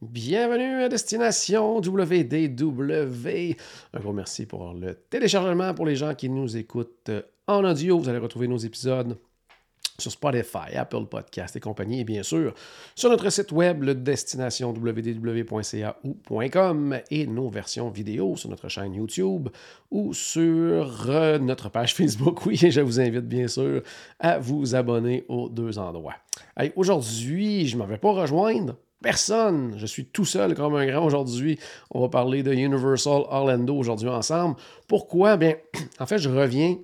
Bienvenue à Destination WDW. Un gros merci pour le téléchargement pour les gens qui nous écoutent en audio. Vous allez retrouver nos épisodes sur Spotify, Apple Podcast et compagnie, et bien sûr sur notre site web, le destination www.ca et nos versions vidéo sur notre chaîne YouTube ou sur euh, notre page Facebook. Oui, je vous invite bien sûr à vous abonner aux deux endroits. Aujourd'hui, je ne m'en vais pas rejoindre Personne. Je suis tout seul comme un grand aujourd'hui. On va parler de Universal Orlando aujourd'hui ensemble. Pourquoi? Bien, en fait, je reviens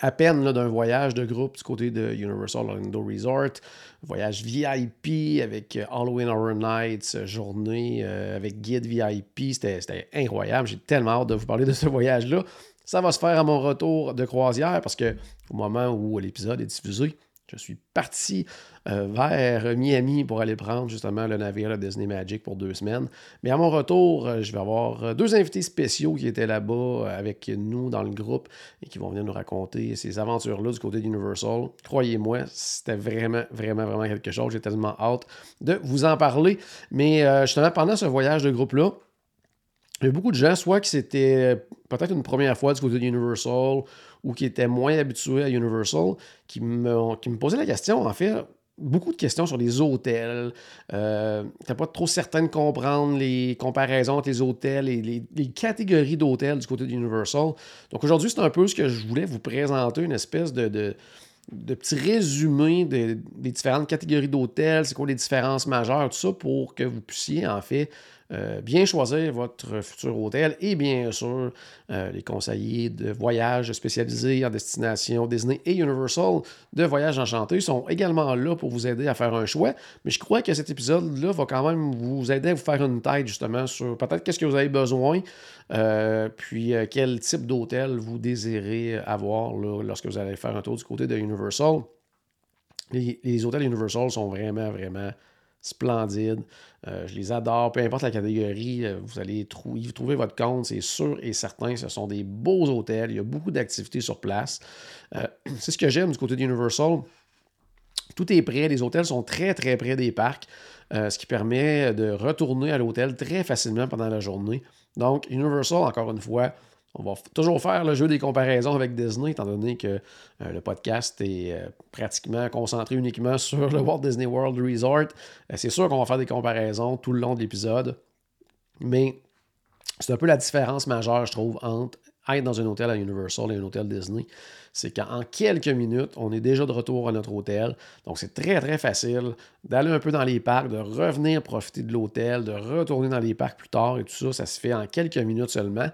à peine d'un voyage de groupe du côté de Universal Orlando Resort. Voyage VIP avec euh, Halloween Horror Nights, euh, journée euh, avec guide VIP. C'était incroyable. J'ai tellement hâte de vous parler de ce voyage-là. Ça va se faire à mon retour de croisière parce que au moment où l'épisode est diffusé, je suis parti euh, vers Miami pour aller prendre justement le navire de Disney Magic pour deux semaines. Mais à mon retour, euh, je vais avoir euh, deux invités spéciaux qui étaient là-bas avec nous dans le groupe et qui vont venir nous raconter ces aventures-là du côté d'Universal. Croyez-moi, c'était vraiment, vraiment, vraiment quelque chose. J'ai tellement hâte de vous en parler. Mais justement, pendant ce voyage de groupe-là, il y a beaucoup de gens, soit qui c'était peut-être une première fois du côté d'Universal ou qui étaient moins habitués à Universal, qui me, posaient la question, en fait, beaucoup de questions sur les hôtels. Euh, T'es pas trop certain de comprendre les comparaisons entre les hôtels et les, catégories d'hôtels du côté d'Universal. Donc aujourd'hui, c'est un peu ce que je voulais vous présenter, une espèce de petit résumé des différentes catégories d'hôtels, c'est quoi les différences majeures, tout ça, pour que vous puissiez en fait euh, bien choisir votre futur hôtel et bien sûr euh, les conseillers de voyage spécialisés en destination Disney et Universal de Voyage Enchanté sont également là pour vous aider à faire un choix. Mais je crois que cet épisode-là va quand même vous aider à vous faire une tête justement sur peut-être qu'est-ce que vous avez besoin, euh, puis quel type d'hôtel vous désirez avoir lorsque vous allez faire un tour du côté de Universal. les hôtels Universal sont vraiment, vraiment splendides. Euh, je les adore, peu importe la catégorie, euh, vous allez trouver votre compte, c'est sûr et certain. Ce sont des beaux hôtels, il y a beaucoup d'activités sur place. Euh, c'est ce que j'aime du côté d'Universal. Tout est prêt, les hôtels sont très très près des parcs, ce qui permet de retourner à l'hôtel très facilement pendant la journée. Donc, Universal, encore une fois, on va toujours faire le jeu des comparaisons avec Disney, étant donné que euh, le podcast est euh, pratiquement concentré uniquement sur le Walt Disney World Resort. Euh, c'est sûr qu'on va faire des comparaisons tout le long de l'épisode, mais c'est un peu la différence majeure, je trouve, entre être dans un hôtel à Universal et un hôtel Disney. C'est qu'en quelques minutes, on est déjà de retour à notre hôtel. Donc, c'est très, très facile d'aller un peu dans les parcs, de revenir profiter de l'hôtel, de retourner dans les parcs plus tard et tout ça. Ça se fait en quelques minutes seulement.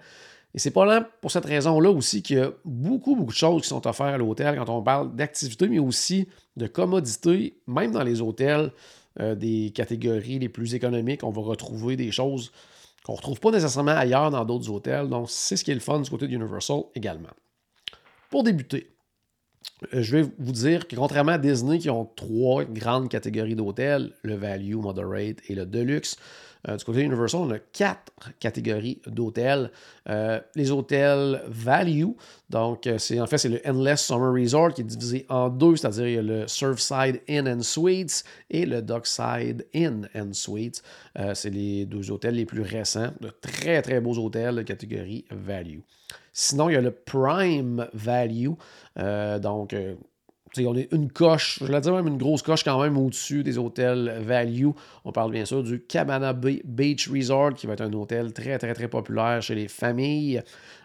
Et c'est pas pour cette raison-là aussi qu'il y a beaucoup, beaucoup de choses qui sont offertes à l'hôtel quand on parle d'activité, mais aussi de commodité, même dans les hôtels euh, des catégories les plus économiques, on va retrouver des choses qu'on ne retrouve pas nécessairement ailleurs dans d'autres hôtels. Donc, c'est ce qui est le fun du côté d'Universal également. Pour débuter, euh, je vais vous dire que contrairement à Disney qui ont trois grandes catégories d'hôtels, le Value, Moderate et le Deluxe, du côté Universal, on a quatre catégories d'hôtels. Euh, les hôtels value, donc euh, c'est en fait c'est le Endless Summer Resort qui est divisé en deux, c'est-à-dire il y a le Surfside Inn and Suites et le Dockside Inn and Suites. c'est les deux hôtels les plus récents, de très très beaux hôtels de catégorie value. Sinon, il y a le Prime Value, donc on est une coche, je vais dire même une grosse coche quand même au-dessus des hôtels value. On parle bien sûr du Cabana Beach Resort, qui va être un hôtel très, très, très populaire chez les familles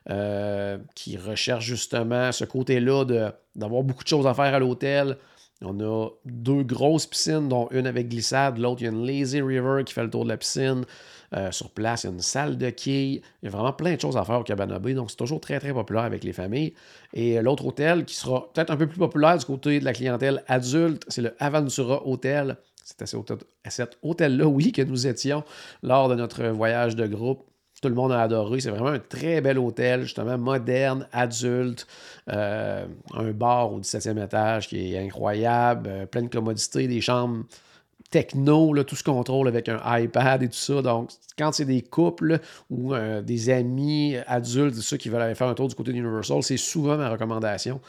euh, qui recherchent justement ce côté-là d'avoir beaucoup de choses à faire à l'hôtel, On a deux grosses piscines, dont une avec glissade, l'autre, il y a une lazy river qui fait le tour de la piscine. Euh, sur place, il y a une salle de quilles. Il y a vraiment plein de choses à faire au Cabana donc c'est toujours très, très populaire avec les familles. Et euh, l'autre hôtel qui sera peut-être un peu plus populaire du côté de la clientèle adulte, c'est le Aventura Hotel. C'est à cet hôtel-là, oui, que nous étions lors de notre voyage de groupe tout le monde a adoré. C'est vraiment un très bel hôtel, justement moderne, adulte. Euh, un bar au 17e étage qui est incroyable, euh, plein de commodités, des chambres techno, là, tout se contrôle avec un iPad et tout ça. Donc, quand c'est des couples ou euh, des amis adultes, ceux qui veulent aller faire un tour du côté d'Universal, c'est souvent ma recommandation.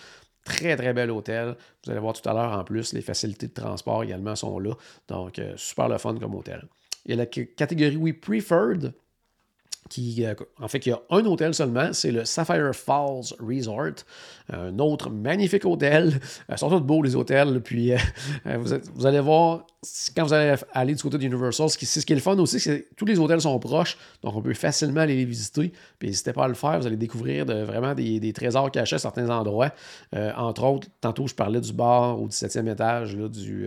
Très, très bel hôtel. Vous allez voir tout à l'heure en plus, les facilités de transport également sont là. Donc, super le fun comme hôtel. Il y a la catégorie We Preferred qui, euh, en fait, il y a un hôtel seulement, c'est le Sapphire Falls Resort. Un autre magnifique hôtel. Ils sont tous beaux, les hôtels. Puis, euh, euh, vous, allez voir, quand vous allez aller du côté d'Universal, ce qui, ce qui est le fun aussi, c'est que tous les hôtels sont proches, donc on peut facilement aller les visiter. Puis, n'hésitez pas à le faire, vous allez découvrir vraiment des, trésors cachés à certains endroits. entre autres, tantôt, je parlais du bar au 17e étage là, du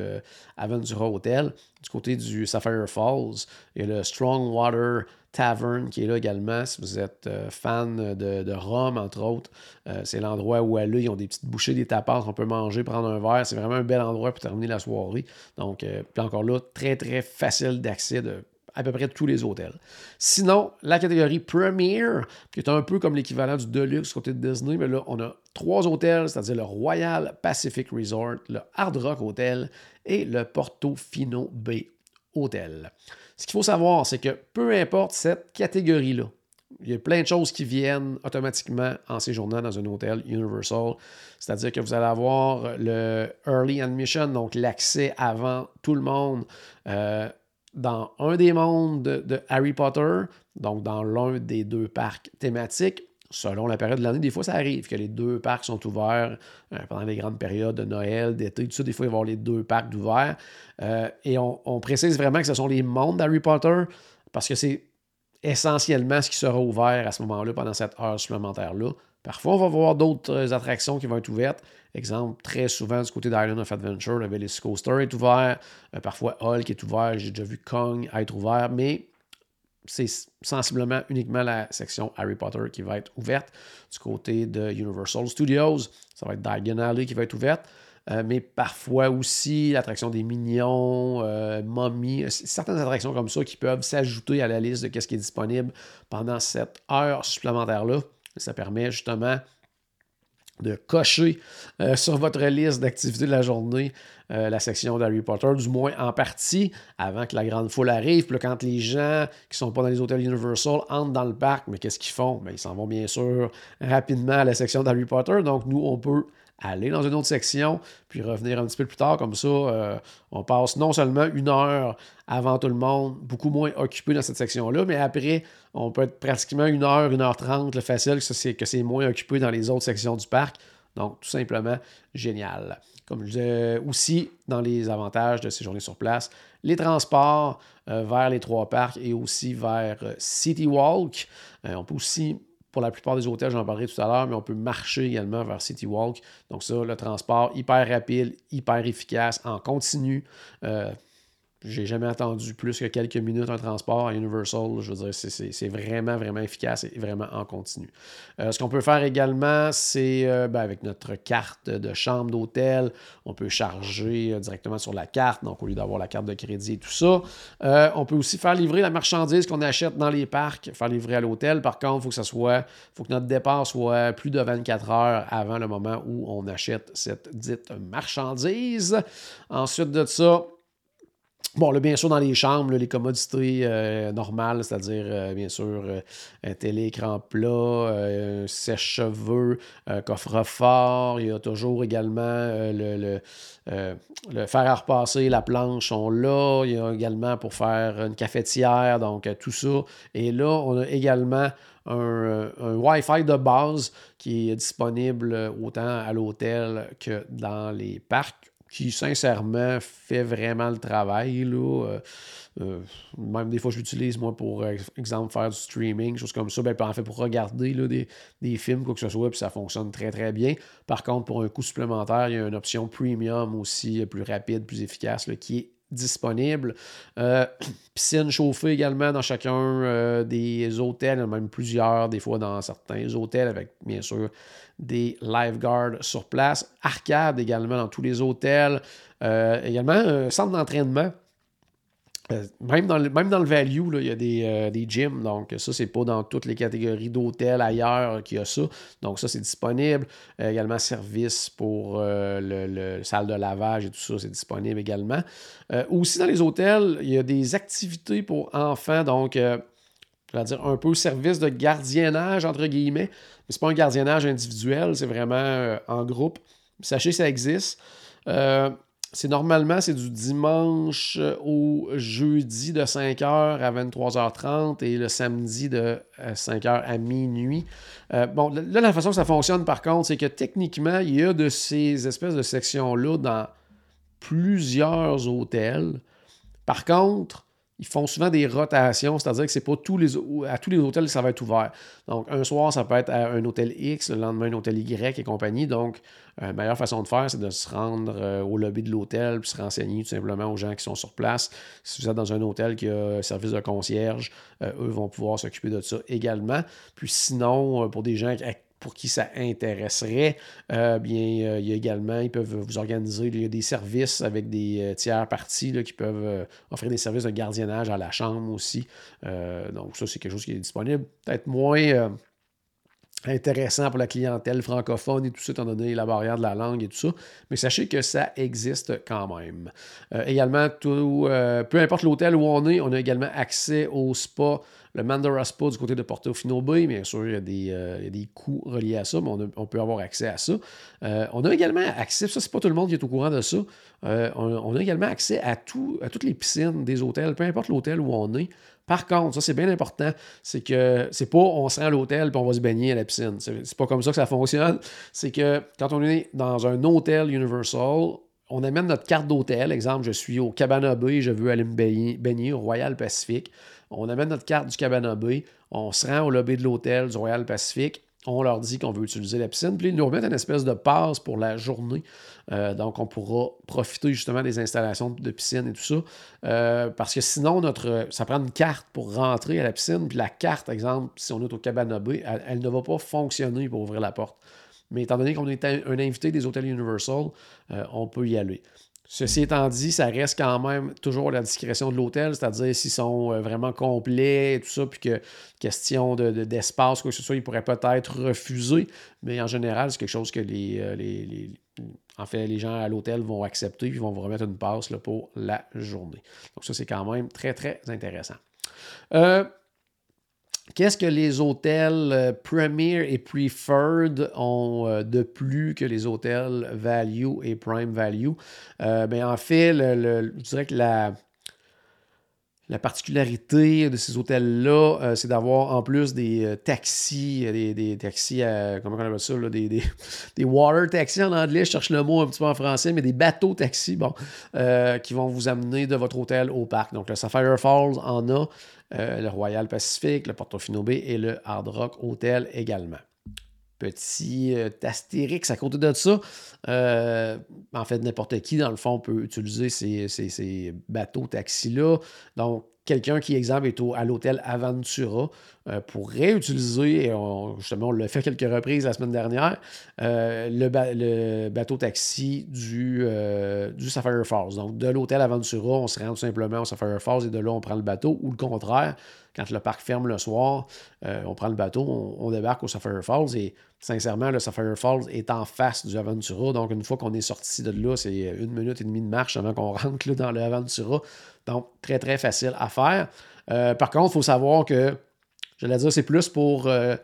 Aventura Hotel. Du côté du Sapphire Falls, et le Strong Water Tavern qui est là également. Si vous êtes euh, fan de, de, entre autres, euh, c'est l'endroit où aller. Ils ont des petites bouchées, des tapas, on peut manger, prendre un verre. C'est vraiment un bel endroit pour terminer la soirée. Donc, euh, encore là, très, très facile d'accès de à peu près tous les hôtels. Sinon, la catégorie Premier, qui est un peu comme l'équivalent du Deluxe côté de Disney, mais là, on a trois hôtels, c'est-à-dire le Royal Pacific Resort, le Hard Rock Hotel et le Portofino Bay Hotel. Ce qu'il faut savoir, c'est que peu importe cette catégorie-là, il y a plein de choses qui viennent automatiquement en séjournant dans un hôtel Universal. C'est-à-dire que vous allez avoir le Early Admission, donc l'accès avant tout le monde euh, dans un des mondes de Harry Potter, donc dans l'un des deux parcs thématiques selon la période de l'année, des fois, ça arrive que les deux parcs sont ouverts euh, pendant les grandes périodes de Noël, d'été, tout ça. Des fois, il va y avoir les deux parcs ouverts. Euh, et on, précise vraiment que ce sont les mondes d'Harry Potter parce que c'est essentiellement ce qui sera ouvert à ce moment-là pendant cette heure supplémentaire-là. Parfois, on va voir d'autres attractions qui vont être ouvertes. Exemple, très souvent du côté d'Island of Adventure, le Coaster est ouvert. Euh, parfois, Hulk est ouvert. J'ai déjà vu Kong être ouvert. Mais c'est sensiblement uniquement la section Harry Potter qui va être ouverte. Du côté de Universal Studios, ça va être Diagon Alley qui va être ouverte. Euh, mais parfois aussi l'attraction des Mignons, euh, Mommy, euh, certaines attractions comme ça qui peuvent s'ajouter à la liste de ce qui est disponible pendant cette heure supplémentaire-là. Ça permet justement de cocher euh, sur votre liste d'activités de la journée euh, la section d'Harry Potter, du moins en partie, avant que la grande foule arrive. Puis quand les gens qui ne sont pas dans les hôtels Universal entrent dans le parc, mais qu'est-ce qu'ils font? Ben, ils s'en vont bien sûr rapidement à la section d'Harry Potter. Donc nous, on peut aller dans une autre section, puis revenir un petit peu plus tard. Comme ça, euh, on passe non seulement une heure avant tout le monde, beaucoup moins occupé dans cette section-là, mais après, on peut être pratiquement une heure, une heure trente, le facile, que c'est moins occupé dans les autres sections du parc. Donc, tout simplement génial. Comme je disais aussi, dans les avantages de ces journées sur place, les transports euh, vers les trois parcs et aussi vers euh, City Walk. on peut aussi pour la plupart des hôtels, j'en parlerai tout à l'heure, mais on peut marcher également vers City Walk. Donc ça, le transport hyper rapide, hyper efficace, en continu. Euh, j'ai jamais attendu plus que quelques minutes un transport à Universal. Je veux dire, c'est vraiment, vraiment efficace et vraiment en continu. Euh, ce qu'on peut faire également, c'est euh, ben, avec notre carte de chambre d'hôtel, on peut charger euh, directement sur la carte, donc au lieu d'avoir la carte de crédit et tout ça. on peut aussi faire livrer la marchandise qu'on achète dans les parcs, faire livrer à l'hôtel. Par contre, il faut que ça soit, faut que notre départ soit plus de 24 heures avant le moment où on achète cette dite marchandise. Ensuite de ça, Bon, là, bien sûr, dans les chambres, les commodités euh, normales, c'est-à-dire, euh, bien sûr, euh, un télé-écran plat, sèche-cheveux, coffre-fort. Il y a toujours également le, le, fer à repasser, la planche sont là. Il y a également pour faire une cafetière, donc tout ça. Et là, on a également un, un Wi-Fi de base qui est disponible autant à l'hôtel que dans les parcs qui, sincèrement, fait vraiment le travail. Là. même des fois, je l'utilise, moi, pour exemple, faire du streaming, choses comme ça. Ben, en fait, pour regarder là, des, des, films, quoi que ce soit, puis ça fonctionne très, très bien. Par contre, pour un coût supplémentaire, il y a une option premium aussi, plus rapide, plus efficace, là, qui est disponible. Euh, piscine chauffée également dans chacun euh, des hôtels, même plusieurs, des fois dans certains hôtels, avec bien sûr des lifeguards sur place. Arcade également dans tous les hôtels. Euh, également un centre d'entraînement euh, même, dans le, même dans le value, il y a des, euh, des, gyms. Donc, ça, c'est pas dans toutes les catégories d'hôtels ailleurs qu'il y a ça. Donc, ça, c'est disponible. Euh, également, service pour le, salle de lavage et tout ça, c'est disponible également. aussi, dans les hôtels, il y a des activités pour enfants. Donc, je vais dire un peu service de gardiennage, entre guillemets. Mais c'est pas un gardiennage individuel, c'est vraiment en groupe. Sachez que ça existe. C'est normalement, c'est du dimanche au jeudi de 5h à 23h30 et le samedi de 5h euh, à minuit. Euh, bon, là, la façon que ça fonctionne, par contre, c'est que techniquement, il y a de ces espèces de sections-là dans plusieurs hôtels. Par contre, ils font souvent des rotations, c'est-à-dire que c'est pas tous les à tous les hôtels ça va être ouvert. Donc un soir ça peut être à un hôtel X, le lendemain un hôtel Y et compagnie. Donc la meilleure façon de faire c'est de se rendre euh, au lobby de l'hôtel puis se renseigner tout simplement aux gens qui sont sur place. Si vous êtes dans un hôtel qui a un service de concierge, euh, eux vont pouvoir s'occuper de ça également. Puis sinon euh, pour des gens pour qui ça intéresserait, euh, bien, euh, il y a également, ils peuvent vous organiser, il y a des services avec des euh, tiers parties qui peuvent offrir des services de gardiennage à la chambre aussi. donc, ça, c'est quelque chose qui est disponible. Peut-être moins intéressant pour la clientèle francophone et tout ça, étant donné la barrière de la langue et tout ça. Mais sachez que ça existe quand même. également, tout, peu importe l'hôtel où on est, on a également accès au spa le Mandara Spa du côté de Portofino Bay, bien sûr, il y, a des, euh, coûts reliés à ça, mais on, peut avoir accès à ça. Euh, on a également accès, ça, c'est pas tout le monde qui est au courant de ça. Euh, on, a également accès à toutes les piscines des hôtels, peu importe l'hôtel où on est. Par contre, ça c'est bien important, c'est que c'est pas on se rend à l'hôtel et on va se baigner à la piscine. C'est pas comme ça que ça fonctionne. C'est que quand on est dans un hôtel Universal, on amène notre carte d'hôtel. Exemple, je suis au Cabana Bay, je veux aller me baigner, baigner au Royal Pacific. On amène notre carte du Cabana Bay, on se rend au lobby de l'hôtel du Royal Pacific, on leur dit qu'on veut utiliser la piscine, puis ils nous remettent une espèce de passe pour la journée. Euh, donc, on pourra profiter justement des installations de piscine et tout ça. Euh, parce que sinon, notre, ça prend une carte pour rentrer à la piscine, puis la carte, exemple, si on est au Cabana Bay, elle, ne va pas fonctionner pour ouvrir la porte. Mais étant donné qu'on est un invité des hôtels Universal, euh, on peut y aller. Ceci étant dit, ça reste quand même toujours la discrétion de l'hôtel, c'est-à-dire s'ils sont euh, vraiment complets et tout ça, puis que question d'espace, de, quoi que ce soit, ils pourraient peut-être refuser, mais en général, c'est quelque chose que les, euh, gens à l'hôtel vont accepter, puis vont vous remettre une passe là, pour la journée. Donc ça, c'est quand même très, très intéressant. Euh, Qu'est-ce que les hôtels euh, Premier et Preferred ont euh, de plus que les hôtels Value et Prime Value? Euh, ben, en fait, je dirais que la, la particularité de ces hôtels-là, c'est d'avoir en plus des taxis, des, taxis, comment on appelle ça, des, des, water taxis en anglais, je cherche le mot un petit peu en français, mais des bateaux taxis, bon, qui vont vous amener de votre hôtel au parc. Donc, le Sapphire Falls en a. Euh, le Royal Pacific, le Portofino Bay et le Hard Rock Hotel également. Petit euh, astérix à côté de ça. Euh, en fait, n'importe qui, dans le fond, peut utiliser ces, ces bateaux taxis-là. Donc, quelqu'un qui, exemple, est à l'hôtel Aventura euh, pourrait utiliser, et justement, on l'a fait quelques reprises la semaine dernière, euh, le, bateau taxi du, euh, du Sapphire Falls. Donc, de l'hôtel Aventura, on se rend tout simplement au Sapphire Falls et de là, on prend le bateau, ou le contraire, quand le parc ferme le soir, on prend le bateau, on, débarque au Sapphire Falls et sincèrement, le Sapphire Falls est en face du Aventura. Donc, une fois qu'on est sorti de là, c'est une minute et demie de marche avant qu'on rentre là, dans le Aventura. Donc, très, très facile à faire. Euh, par contre, il faut savoir que, j'allais dire, c'est plus pour euh,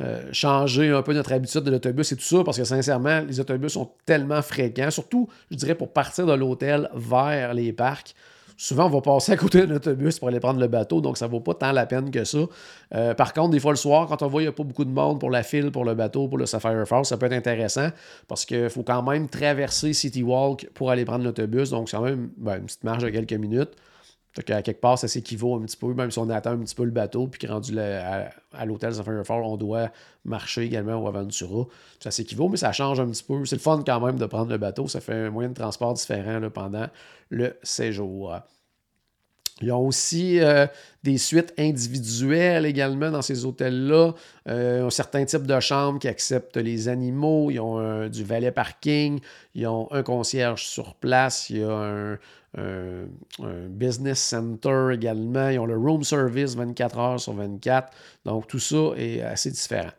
euh, changer un peu notre habitude de l'autobus et tout ça, parce que sincèrement, les autobus sont tellement fréquents, surtout, je dirais, pour partir de l'hôtel vers les parcs. Souvent, on va passer à côté d'un autobus pour aller prendre le bateau, donc ça vaut pas tant la peine que ça. Euh, par contre, des fois le soir, quand on voit qu'il n'y a pas beaucoup de monde pour la file, pour le bateau, pour le Sapphire Falls, ça peut être intéressant parce qu'il faut quand même traverser City Walk pour aller prendre l'autobus, donc c'est quand même ben, une petite marge de quelques minutes. Donc, à quelque part, ça s'équivaut un petit peu, même si on attend un petit peu le bateau, puis rendu à, l'hôtel Falls, on doit marcher également au Aventura. Ça s'équivaut, mais ça change un petit peu. C'est le fun quand même de prendre le bateau. Ça fait un moyen de transport différent pendant le séjour. Ils ont aussi euh, des suites individuelles également dans ces hôtels-là. Euh, un certain type de chambres qui acceptent les animaux. Ils ont du valet parking. Ils ont un concierge sur place. Il y a un, business center également. Ils ont le room service 24 heures sur 24. Donc tout ça est assez différent.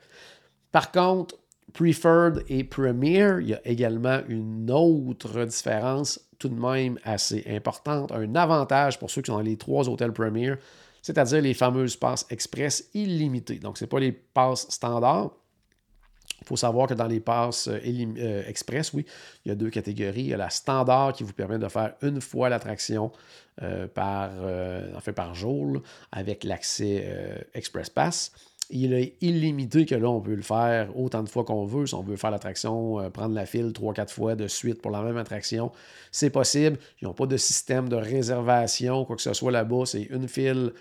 Par contre, Preferred et Premier, il y a également une autre différence tout de même assez importante, un avantage pour ceux qui sont dans les trois hôtels Premier, c'est-à-dire les fameuses passes express illimitées. Donc, ce n'est pas les passes standards. Il faut savoir que dans les passes euh, euh, express, oui, il y a deux catégories. Il y a la standard qui vous permet de faire une fois l'attraction euh, par, fait, par jour avec l'accès Express Pass il est illimité que là, on peut le faire autant de fois qu'on veut. Si on veut faire l'attraction, euh, prendre la file trois, quatre fois de suite pour la même attraction, c'est possible. Ils n'ont pas de système de réservation, quoi que ce soit là-bas. C'est une file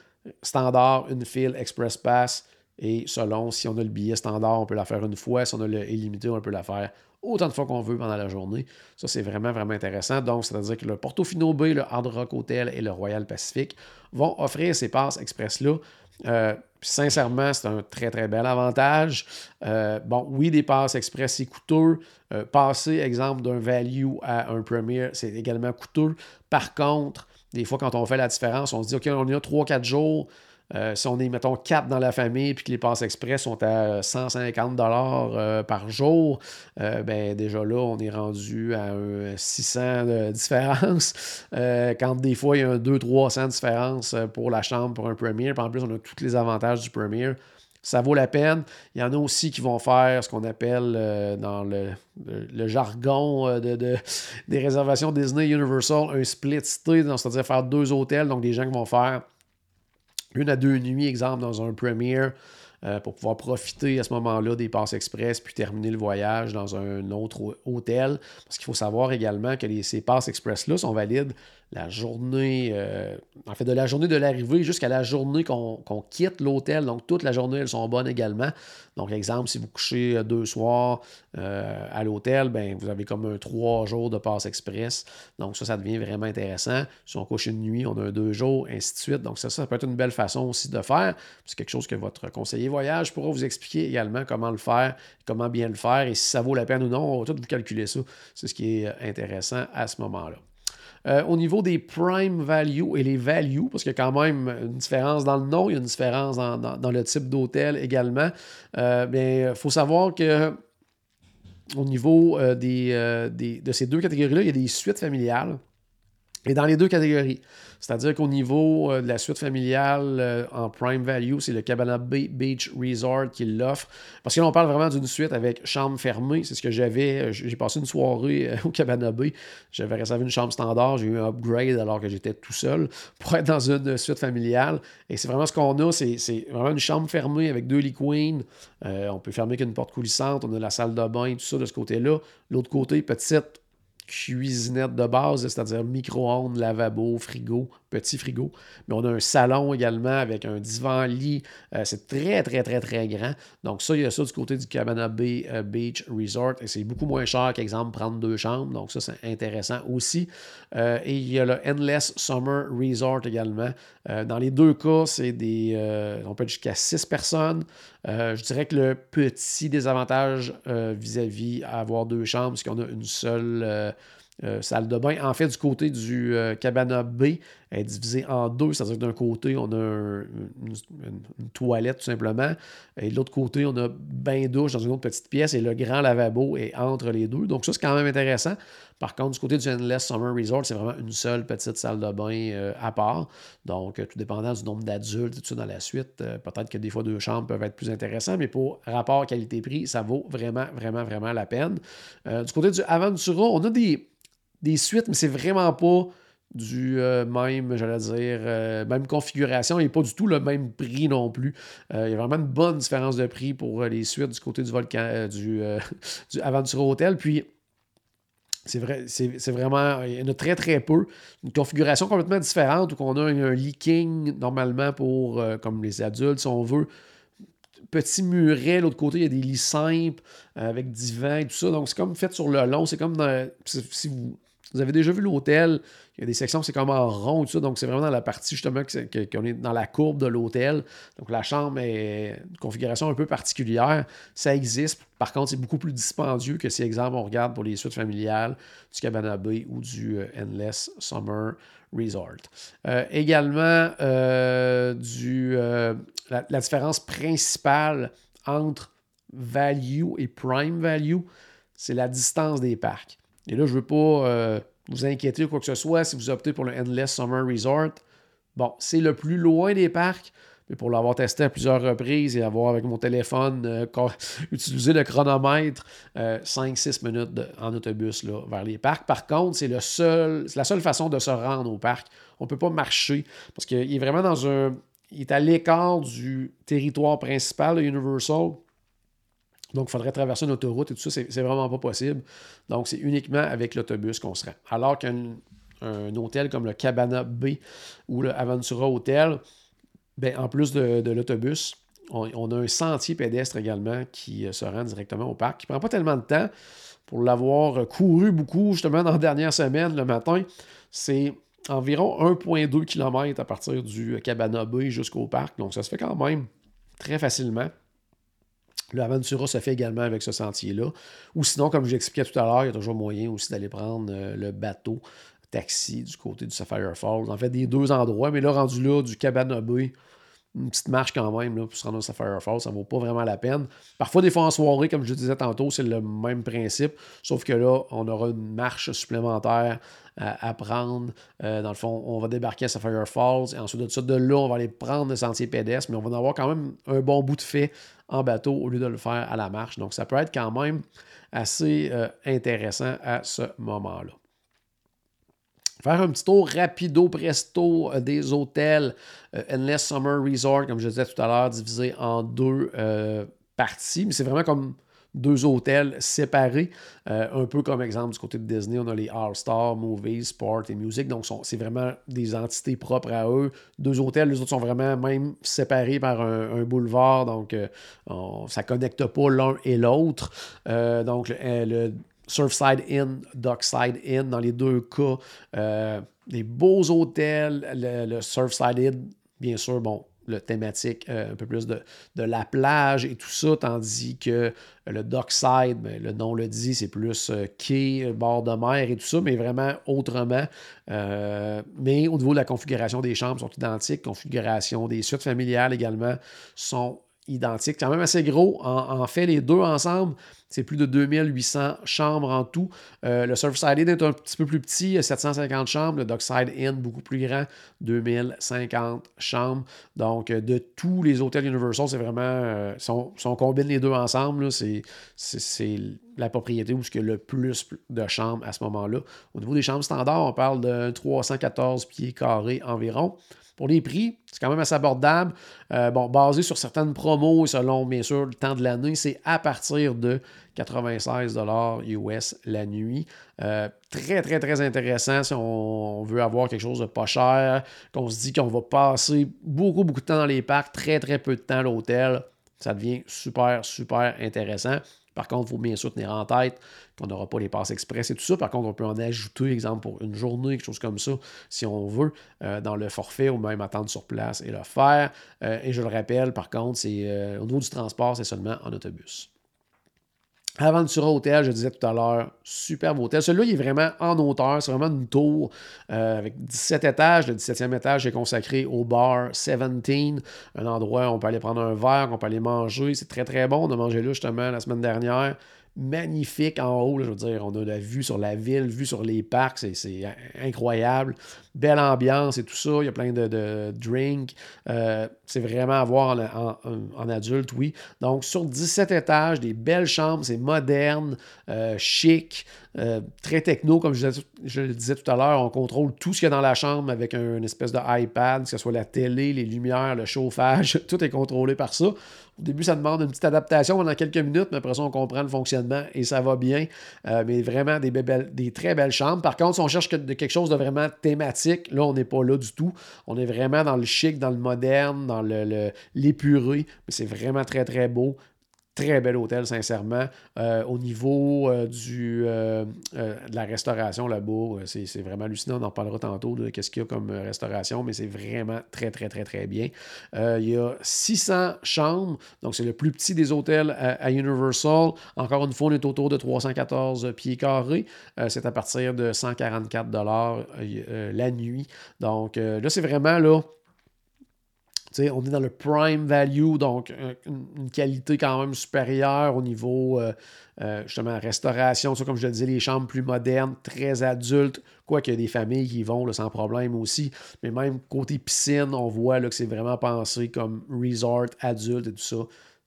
standard, une file Express Pass. Et selon si on a le billet standard, on peut la faire une fois. Si on a le illimité, on peut la faire autant de fois qu'on veut pendant la journée. Ça, c'est vraiment, vraiment intéressant. Donc, c'est-à-dire que le Portofino Bay, le Hard Rock Hotel et le Royal Pacific vont offrir ces passes express-là. Euh, sincèrement, c'est un très, très bel avantage. Euh, bon, oui, des passes express, c'est coûteux. Euh, passer, exemple, d'un value à un premier, c'est également coûteux. Par contre, des fois, quand on fait la différence, on se dit, OK, on y a 3-4 jours. Euh, si on est, mettons, 4 dans la famille puis que les passes express sont à 150 dollars par jour, ben déjà là, on est rendu à un 600 de différence. quand des fois, il y a un 200-300 de différence pour la chambre pour un premier. Puis en plus, on a tous les avantages du premier ça vaut la peine. Il y en a aussi qui vont faire ce qu'on appelle euh, dans le, jargon euh, de, des réservations Disney Universal un split stay, c'est-à-dire faire deux hôtels. Donc, des gens qui vont faire une à deux nuits, exemple, dans un premier euh, pour pouvoir profiter à ce moment-là des passes express puis terminer le voyage dans un autre hôtel. Parce qu'il faut savoir également que ces passes express-là sont valides la journée, euh, en fait, de la journée de l'arrivée jusqu'à la journée qu'on quitte l'hôtel. Donc, toute la journée, elles sont bonnes également. Donc, exemple, si vous couchez euh, deux soirs euh, à l'hôtel, ben, vous avez comme un trois jours de passe express. Donc, ça, ça devient vraiment intéressant. Si on couche une nuit, on a un deux jours, ainsi de suite. Donc, ça, ça peut être une belle façon aussi de faire. C'est quelque chose que votre conseiller voyage pourra vous expliquer également comment le faire, comment bien le faire et si ça vaut la peine ou non. On va tout vous calculer ça. C'est ce qui est intéressant à ce moment-là. Euh, au niveau des prime value et les values, parce qu'il y a quand même une différence dans le nom, il y a une différence dans, le type d'hôtel également, euh, il faut savoir que au niveau euh, de ces deux catégories-là, il y a des suites familiales. Et dans les deux catégories, c'est-à-dire qu'au niveau euh, de la suite familiale euh, en prime value, c'est le Cabana Beach Resort qui l'offre. Parce que là, on parle vraiment d'une suite avec chambre fermée. C'est ce que j'avais. Euh, j'ai passé une soirée au Cabana Bay. J'avais réservé une chambre standard. J'ai eu un upgrade alors que j'étais tout seul pour être dans une suite familiale. Et c'est vraiment ce qu'on a. C'est vraiment une chambre fermée avec deux lits on peut fermer qu'une porte coulissante. On a la salle de bain, tout ça de ce côté-là. L'autre côté, petite cuisinette de base, c'est-à-dire micro-ondes, lavabo, frigo, petit frigo. Mais on a un salon également avec un divan-lit. Euh, c'est très, très, très, très grand. Donc, ça, il y a ça du côté du Cabana Bay euh, Beach Resort. Et c'est beaucoup moins cher qu'exemple prendre deux chambres. Donc, ça, c'est intéressant aussi. Euh, et il y a le Endless Summer Resort également. dans les deux cas, c'est des. on peut jusqu'à six personnes. Je dirais que le petit désavantage vis-à-vis à avoir deux chambres, c'est qu'on a une seule euh, salle de bain. En fait, du côté du euh, Cabana B, est divisée en deux. C'est-à-dire que d'un côté, on a une, toilette tout simplement. Et de l'autre côté, on a bain-douche dans une autre petite pièce et le grand lavabo est entre les deux. Donc, ça, c'est quand même intéressant. Par contre, du côté du Endless Summer Resort, c'est vraiment une seule petite salle de bain euh, à part. Donc, tout dépendant du nombre d'adultes et tout dans la suite, peut-être que des fois deux chambres peuvent être plus intéressants, mais pour rapport qualité-prix, ça vaut vraiment, vraiment, vraiment la peine. du côté du Aventura, on a des des suites, mais c'est vraiment pas du euh, même, j'allais dire, euh, même configuration et pas du tout le même prix non plus. Euh, il y a vraiment une bonne différence de prix pour les suites du côté du volcan, du, du Aventura Hotel. Puis, c'est vrai, c'est vraiment, il y en a très très peu. Une configuration complètement différente où on a un, leaking normalement pour, comme les adultes, si on veut, petit muret. L'autre côté, il y a des lits simples avec divan et tout ça. Donc, c'est comme fait sur le long. C'est comme dans, si vous, vous avez déjà vu l'hôtel, il y a des sections, c'est comme en rond, tout ça. Donc, c'est vraiment dans la partie, justement, qu'on est dans la courbe de l'hôtel. Donc, la chambre est une configuration un peu particulière. Ça existe. Par contre, c'est beaucoup plus dispendieux que si, exemple, on regarde pour les suites familiales du Cabana Bay ou du euh, Endless Summer Resort. Euh, également, euh, du, la différence principale entre value et prime value, c'est la distance des parcs. Et là, je ne veux pas euh, vous inquiéter ou quoi que ce soit si vous optez pour le Endless Summer Resort. Bon, c'est le plus loin des parcs, mais pour l'avoir testé à plusieurs reprises et avoir avec mon téléphone euh, utilisé le chronomètre, 5-6 euh, minutes en autobus là, vers les parcs. Par contre, c'est seul, la seule façon de se rendre au parc. On ne peut pas marcher parce qu'il est vraiment dans un. Il est à l'écart du territoire principal de Universal. Donc, il faudrait traverser une autoroute et tout ça, c'est vraiment pas possible. Donc, c'est uniquement avec l'autobus qu'on se rend. Alors qu'un hôtel comme le Cabana B ou le Aventura Hotel, ben, en plus de, l'autobus, on, a un sentier pédestre également qui euh, se rend directement au parc, qui prend pas tellement de temps. Pour l'avoir couru beaucoup, justement, dans la dernière semaine, le matin, c'est environ 1,2 km à partir du Cabana B jusqu'au parc. Donc, ça se fait quand même très facilement. L'aventura se fait également avec ce sentier-là. Ou sinon, comme je l'expliquais tout à l'heure, il y a toujours moyen aussi d'aller prendre euh, le bateau taxi du côté du Sapphire Falls. En fait, des deux endroits, mais là, rendu là, du Cabana Bay, une petite marche quand même là, pour se rendre Sapphire Falls, ça ne vaut pas vraiment la peine. Parfois, des fois en soirée, comme je disais tantôt, c'est le même principe, sauf que là, on aura une marche supplémentaire à, prendre. Euh, dans le fond, on va débarquer à Sapphire Falls et ensuite de ça, de là, on va aller prendre le sentier pédestre, mais on va en avoir quand même un bon bout de fait en bateau au lieu de le faire à la marche. Donc, ça peut être quand même assez euh, intéressant à ce moment-là. Faire un petit tour rapido presto euh, des hôtels Endless Summer Resort, comme je disais tout à l'heure, divisé en deux parties. Mais c'est vraiment comme deux hôtels séparés. Euh, un peu comme exemple du côté de Disney, on a les All-Star, Movies, Sport et Music. Donc, c'est vraiment des entités propres à eux. Deux hôtels, les autres sont vraiment même séparés par un, boulevard. Donc, euh, ça ne connecte pas l'un et l'autre. Euh, donc, le, Surfside Inn, Dockside Inn, dans les deux cas, des beaux hôtels. Le, le Surfside Inn, bien sûr, bon, le thématique euh, un peu plus de, la plage et tout ça, tandis que le dockside, ben, le nom le dit, c'est plus euh, quai, bord de mer et tout ça, mais vraiment autrement. Euh, mais au niveau de la configuration des chambres sont identiques, configuration des suites familiales également sont identiques. Quand même assez gros. En, fait, les deux ensemble, c'est plus de 2800 chambres en tout. Euh, le Surfside Inn est un petit peu plus petit, 750 chambres. Le Dockside Inn, beaucoup plus grand, 2050 chambres. Donc, euh, de tous les hôtels Universal, c'est vraiment. Euh, si, on, combine les deux ensemble, c'est la propriété où il y a le plus de chambres à ce moment-là. Au niveau des chambres standards, on parle de 314 pieds carrés environ. Pour les prix, c'est quand même assez abordable. Euh, bon, basé sur certaines promos et selon, bien sûr, le temps de l'année, c'est à partir de 96 US la nuit. Euh, très, très, très intéressant si on veut avoir quelque chose de pas cher, qu'on se dit qu'on va passer beaucoup, beaucoup de temps dans les parcs, très, très peu de temps à l'hôtel. Ça devient super, super intéressant. Par contre, il faut bien sûr tenir en tête qu'on n'aura pas les passes express et tout ça. Par contre, on peut en ajouter, exemple, pour une journée, quelque chose comme ça, si on veut, euh, dans le forfait ou même attendre sur place et le faire. Euh, et je le rappelle, par contre, c'est euh, au niveau du transport, c'est seulement en autobus. Aventura Hotel, je disais tout à l'heure, superbe hôtel. Celui-là, il est vraiment en hauteur. C'est vraiment une tour avec 17 étages. Le 17e étage est consacré au bar 17, un endroit où on peut aller prendre un verre, on peut aller manger. C'est très, très bon. On a mangé là justement la semaine dernière magnifique en haut. je veux dire, on a la vue sur la ville, vue sur les parcs, c'est incroyable. Belle ambiance et tout ça. Il y a plein de, de drinks. Euh, c'est vraiment à voir en, adulte, oui. Donc, sur 17 étages, des belles chambres, c'est moderne, euh, chic. très techno, comme je, le disais tout à l'heure. On contrôle tout ce qu'il y a dans la chambre avec une espèce de iPad, que ce soit la télé, les lumières, le chauffage, tout est contrôlé par ça. Au début, ça demande une petite adaptation pendant quelques minutes, mais après ça, on comprend le fonctionnement et ça va bien. Euh, mais vraiment, des, des, très belles chambres. Par contre, si on cherche quelque chose de vraiment thématique, là, on n'est pas là du tout. On est vraiment dans le chic, dans le moderne, dans l'épuré. Mais c'est vraiment très, très beau. Très bel hôtel, sincèrement. Euh, au niveau euh, du, euh, de la restauration là-bas, c'est vraiment hallucinant. On en parlera tantôt de qu'est-ce qu'il y a comme restauration, mais c'est vraiment très, très, très, très bien. il y a 600 chambres, donc c'est le plus petit des hôtels à, Universal. Encore une fois, on est autour de 314 pieds carrés. c'est à partir de 144 la nuit. Donc là, c'est vraiment là on est dans le prime value, donc euh, une, qualité quand même supérieure au niveau, euh, euh, justement, restauration, ça, comme je le disais, les chambres plus modernes, très adultes, quoi qu'il y a des familles qui vont sans problème aussi. Mais même côté piscine, on voit que c'est vraiment pensé comme resort adulte et tout ça.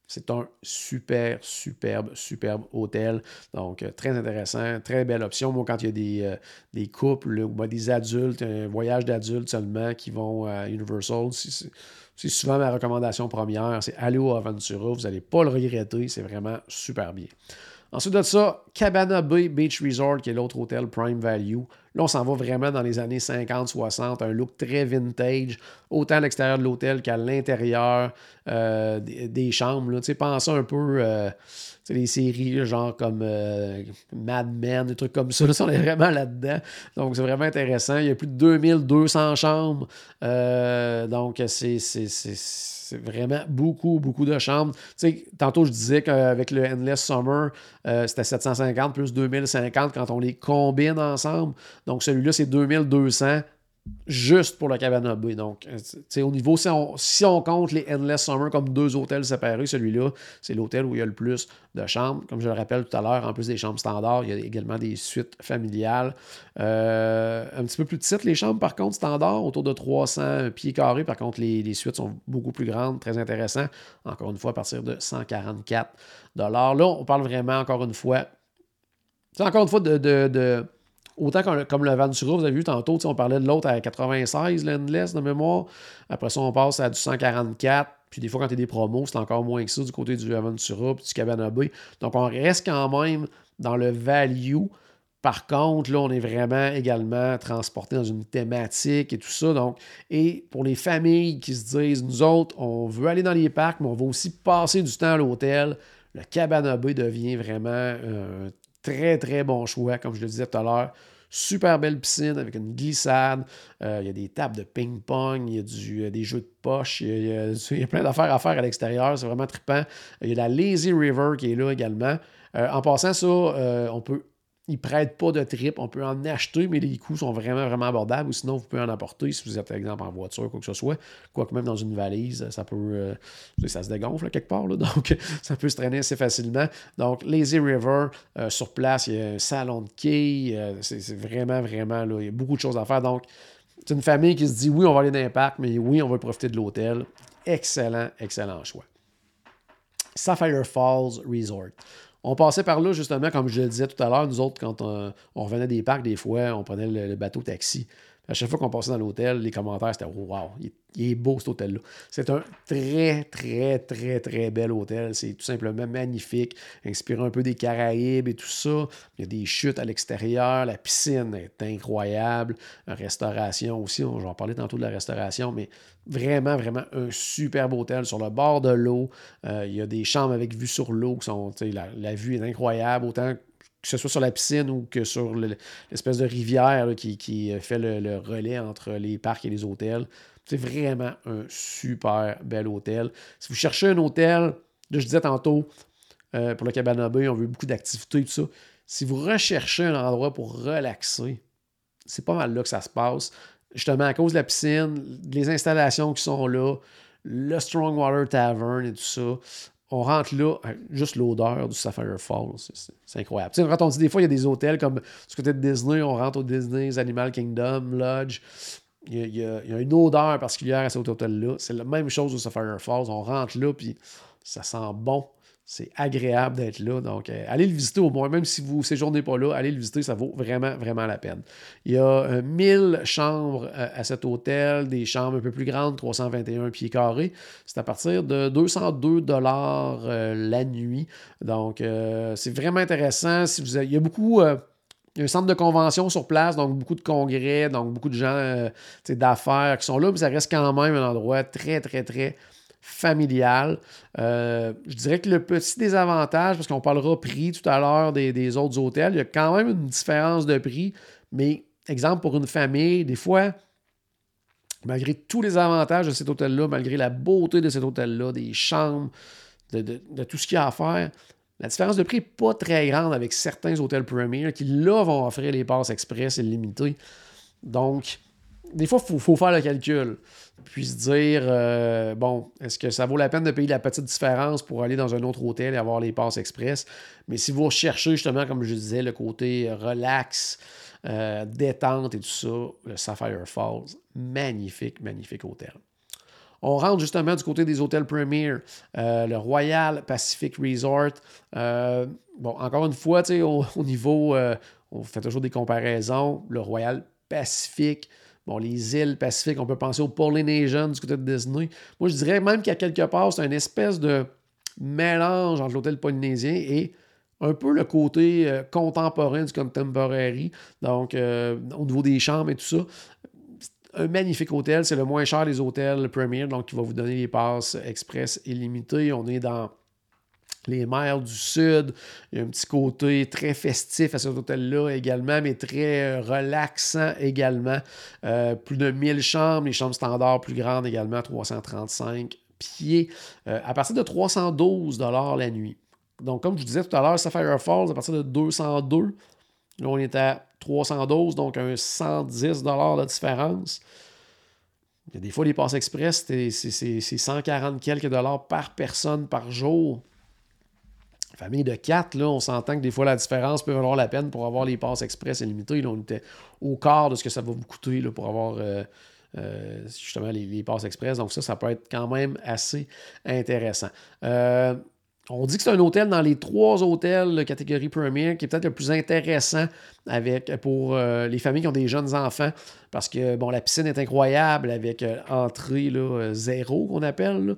C'est un super, superbe, superbe hôtel. Donc, très intéressant, très belle option. Moi, quand il y a des, des couples ou des adultes, un voyage d'adultes seulement qui vont à Universal, c'est souvent ma recommandation première, c'est aller au Aventura, vous n'allez pas le regretter, c'est vraiment super bien. Ensuite de ça, Cabana Bay Beach Resort, qui est l'autre hôtel Prime Value. Là, on s'en va vraiment dans les années 50-60, un look très vintage, autant à l'extérieur de l'hôtel qu'à l'intérieur euh, des, chambres. Là. Pensez un peu euh, les séries genre comme euh, Mad Men, des trucs comme ça. Là, on est vraiment là-dedans. Donc, c'est vraiment intéressant. Il y a plus de 2200 chambres. donc, c'est c'est vraiment beaucoup, beaucoup de chambres. Tu tantôt, je disais qu'avec le Endless Summer, euh, c'était 750 plus 2050 quand on les combine ensemble. Donc, celui-là, c'est 2200 juste pour le Cabana Bay. Donc, euh, au niveau, si on, si on, compte les Endless Summer comme deux hôtels séparés, celui-là, c'est l'hôtel où il y a le plus de chambres. Comme je le rappelle tout à l'heure, en plus des chambres standards, il y a également des suites familiales. Euh, un petit peu plus petites, les chambres, par contre, standards, autour de 300 pieds carrés. Par contre, les, suites sont beaucoup plus grandes, très intéressant. Encore une fois, à partir de 144 Là, on parle vraiment, encore une fois, c'est encore une fois de Autant comme, le Ventura, vous avez vu tantôt, on parlait de l'autre à 96, l'Endless de mémoire. Après ça, on passe à du 144. Puis des fois, quand tu des promos, c'est encore moins que ça du côté du Aventura puis du Cabana Bay. Donc, on reste quand même dans le value. Par contre, là, on est vraiment également transporté dans une thématique et tout ça. Donc, et pour les familles qui se disent, nous autres, on veut aller dans les parcs, mais on va aussi passer du temps à l'hôtel, le Cabana Bay devient vraiment un Très, très bon choix, comme je le disais tout à l'heure. Super belle piscine avec une glissade. Euh, il y a des tables de ping-pong, il y a euh, des jeux de poche, il y a, plein d'affaires à faire à l'extérieur. C'est vraiment trippant. Il y a la Lazy River qui est là également. Euh, en passant ça, on peut ils prêtent pas de trip. On peut en acheter, mais les coûts sont vraiment, vraiment abordables. Ou sinon, vous pouvez en apporter si vous êtes, par exemple, en voiture, quoi que ce soit. Quoique même dans une valise, ça peut. Euh, ça se dégonfle quelque part, donc ça peut se traîner assez facilement. Donc, Lazy River, euh, sur place, il y a un salon de quai. Euh, c'est vraiment, vraiment, là, il y a beaucoup de choses à faire. Donc, c'est une famille qui se dit oui, on va aller dans un mais oui, on va profiter de l'hôtel. Excellent, excellent choix. Sapphire Falls Resort. On passait par là, justement, comme je le disais tout à l'heure, nous autres, quand on, revenait des parcs, des fois, on prenait le, bateau taxi. À chaque fois qu'on passait dans l'hôtel, les commentaires, c'était Wow, il, est beau cet hôtel-là. C'est un très, très, très, très bel hôtel. C'est tout simplement magnifique, inspiré un peu des Caraïbes et tout ça. Il y a des chutes à l'extérieur. La piscine est incroyable. La restauration aussi. On, je vais en parler tantôt de la restauration, mais Vraiment, vraiment un superbe hôtel sur le bord de l'eau. Euh, il y a des chambres avec vue sur l'eau. La, la vue est incroyable, autant que ce soit sur la piscine ou que sur l'espèce de rivière qui, fait le, relais entre les parcs et les hôtels. C'est vraiment un super bel hôtel. Si vous cherchez un hôtel, je disais tantôt, euh, pour le Cabana Bay, on veut beaucoup d'activités, tout ça. Si vous recherchez un endroit pour relaxer, c'est pas mal là que ça se passe justement à cause de la piscine, les installations qui sont là, le Strongwater Tavern et tout ça, on rentre là, euh, juste l'odeur du Sapphire Falls, c'est incroyable. Quand on dit des fois, il y a des hôtels comme du côté de Disney, on rentre au Disney's Animal Kingdom Lodge. Il y, a, une odeur particulière à cet hôtel-là. C'est la même chose au Sapphire Falls. On rentre là, puis ça sent bon. C'est agréable d'être là. Donc, euh, allez le visiter au moins, même si vous ne séjournez pas là, allez le visiter, ça vaut vraiment, vraiment la peine. Il y a 1000 chambres à cet hôtel, des chambres un peu plus grandes, 321 pieds carrés. C'est à partir de 202 dollars la nuit. Donc, c'est vraiment intéressant. Il y a beaucoup il y a un centre de convention sur place, donc beaucoup de congrès, donc beaucoup de gens euh, d'affaires qui sont là, mais ça reste quand même un endroit très, très, très familial. Euh, je dirais que le petit désavantage, parce qu'on parlera prix tout à l'heure des, autres hôtels, il y a quand même une différence de prix, mais exemple pour une famille, des fois, malgré tous les avantages de cet hôtel-là, malgré la beauté de cet hôtel-là, des chambres, de tout ce qu'il y a à faire, la différence de prix n'est pas très grande avec certains hôtels Premier qui, là, vont offrir les passes express illimitées. Donc, des fois, il faut, faire le calcul. Puis se dire, euh, bon, est-ce que ça vaut la peine de payer la petite différence pour aller dans un autre hôtel et avoir les passes express? Mais si vous recherchez justement, comme je disais, le côté relax, euh, détente et tout ça, le Sapphire Falls, magnifique, magnifique hôtel. On rentre justement du côté des hôtels Premier, euh, le Royal Pacific Resort. Bon, encore une fois, au, au niveau, on fait toujours des comparaisons. Le Royal Pacific, bon, les îles Pacifiques, on peut penser au Polynesian du côté de Disney. Moi, je dirais même qu'à quelque part, c'est une espèce de mélange entre l'hôtel polynésien et un peu le côté contemporain du contemporary, donc au niveau des chambres et tout ça un magnifique hôtel. C'est le moins cher des hôtels Premier, donc il va vous donner les passes express illimitées. On est dans les mers du Sud. Il y a un petit côté très festif à cet hôtel-là également, mais très relaxant également. Euh, plus de 1000 chambres, les chambres standards plus grandes également, 335 pieds, euh, à partir de 312 la nuit. Donc, comme je vous disais tout à l'heure, Sapphire Falls, à partir de 202 Là, on est à 312, donc un 110 de différence. Il y a des fois, les passes express, c'est 140 quelques dollars par personne par jour. Famille de 4, là, on s'entend que des fois, la différence peut valoir la peine pour avoir les passes express illimitées. Là, on était au quart de ce que ça va vous coûter là, pour avoir euh, euh, justement les, les, passes express. Donc ça, ça peut être quand même assez intéressant. Euh, on dit que c'est un hôtel dans les trois hôtels de catégorie première qui est peut-être le plus intéressant pour euh, les familles qui ont des jeunes enfants parce que bon, la piscine est incroyable avec euh, entrée euh, zéro qu'on appelle,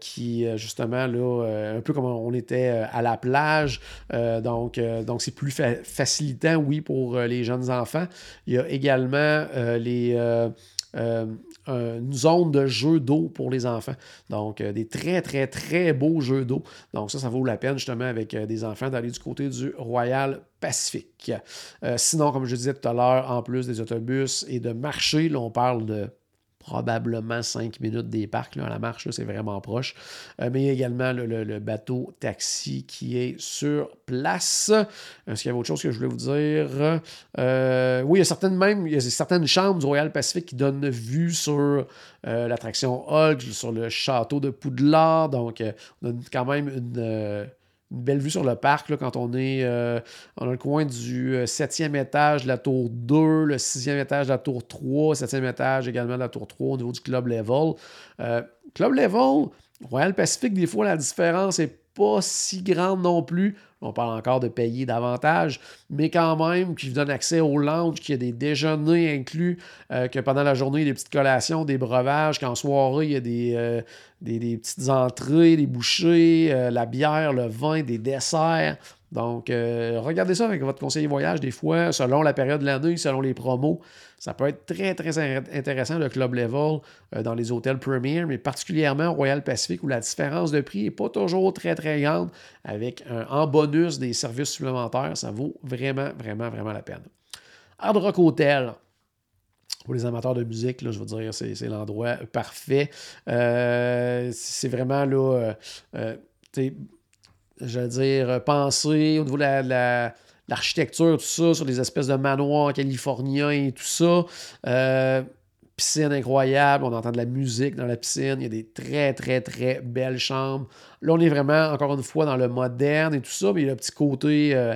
qui justement, là, un peu comme on était à la plage. donc, c'est plus facilitant, oui, pour les jeunes enfants. Il y a également les une zone de jeu d'eau pour les enfants. Donc, euh, des très, très, très beaux jeux d'eau. Donc, ça, ça vaut la peine justement avec euh, des enfants d'aller du côté du Royal Pacifique. sinon, comme je disais tout à l'heure, en plus des autobus et de marché, là, on parle de probablement 5 minutes des parcs. Là, à la marche, c'est vraiment proche. Euh, mais il y a également le, bateau taxi qui est sur place. Est-ce qu'il y avait autre chose que je voulais vous dire? Euh, oui, il y a certaines même, il y a certaines chambres du Royal Pacific qui donnent vue sur euh, l'attraction Hulk, sur le château de Poudlard. Donc, on a quand même une une belle vue sur le parc quand on est euh, a le coin du euh, septième étage de la tour 2, le sixième étage de la tour 3, septième étage également de la tour 3 au niveau du club level. Euh, club level, Royal Pacific, des fois la différence n'est pas si grande non plus. On parle encore de payer davantage, mais quand même, qui vous donne accès au lounge, qu'il y a des déjeuners inclus, euh, que pendant la journée, il y a des petites collations, des breuvages, qu'en soirée, il y a des, euh, des, petites entrées, des bouchées, euh, la bière, le vin, des desserts. Donc, regardez ça avec votre conseiller voyage, des fois, selon la période de l'année, selon les promos. Ça peut être très, très intéressant, le club level euh, dans les hôtels Premier, mais particulièrement Royal Pacific où la différence de prix n'est pas toujours très, très grande avec un, en bonus des services supplémentaires. Ça vaut vraiment, vraiment, vraiment la peine. Hard Rock Hotel, pour les amateurs de musique, là, je veux dire, c'est l'endroit parfait. Euh, c'est vraiment là, euh, je veux dire, penser au niveau de la l'architecture, tout ça, sur des espèces de manoirs californiens et tout ça. Euh, piscine incroyable, on entend de la musique dans la piscine, il y a des très, très, très belles chambres. Là, on est vraiment, encore une fois, dans le moderne et tout ça, mais il y a le petit côté euh,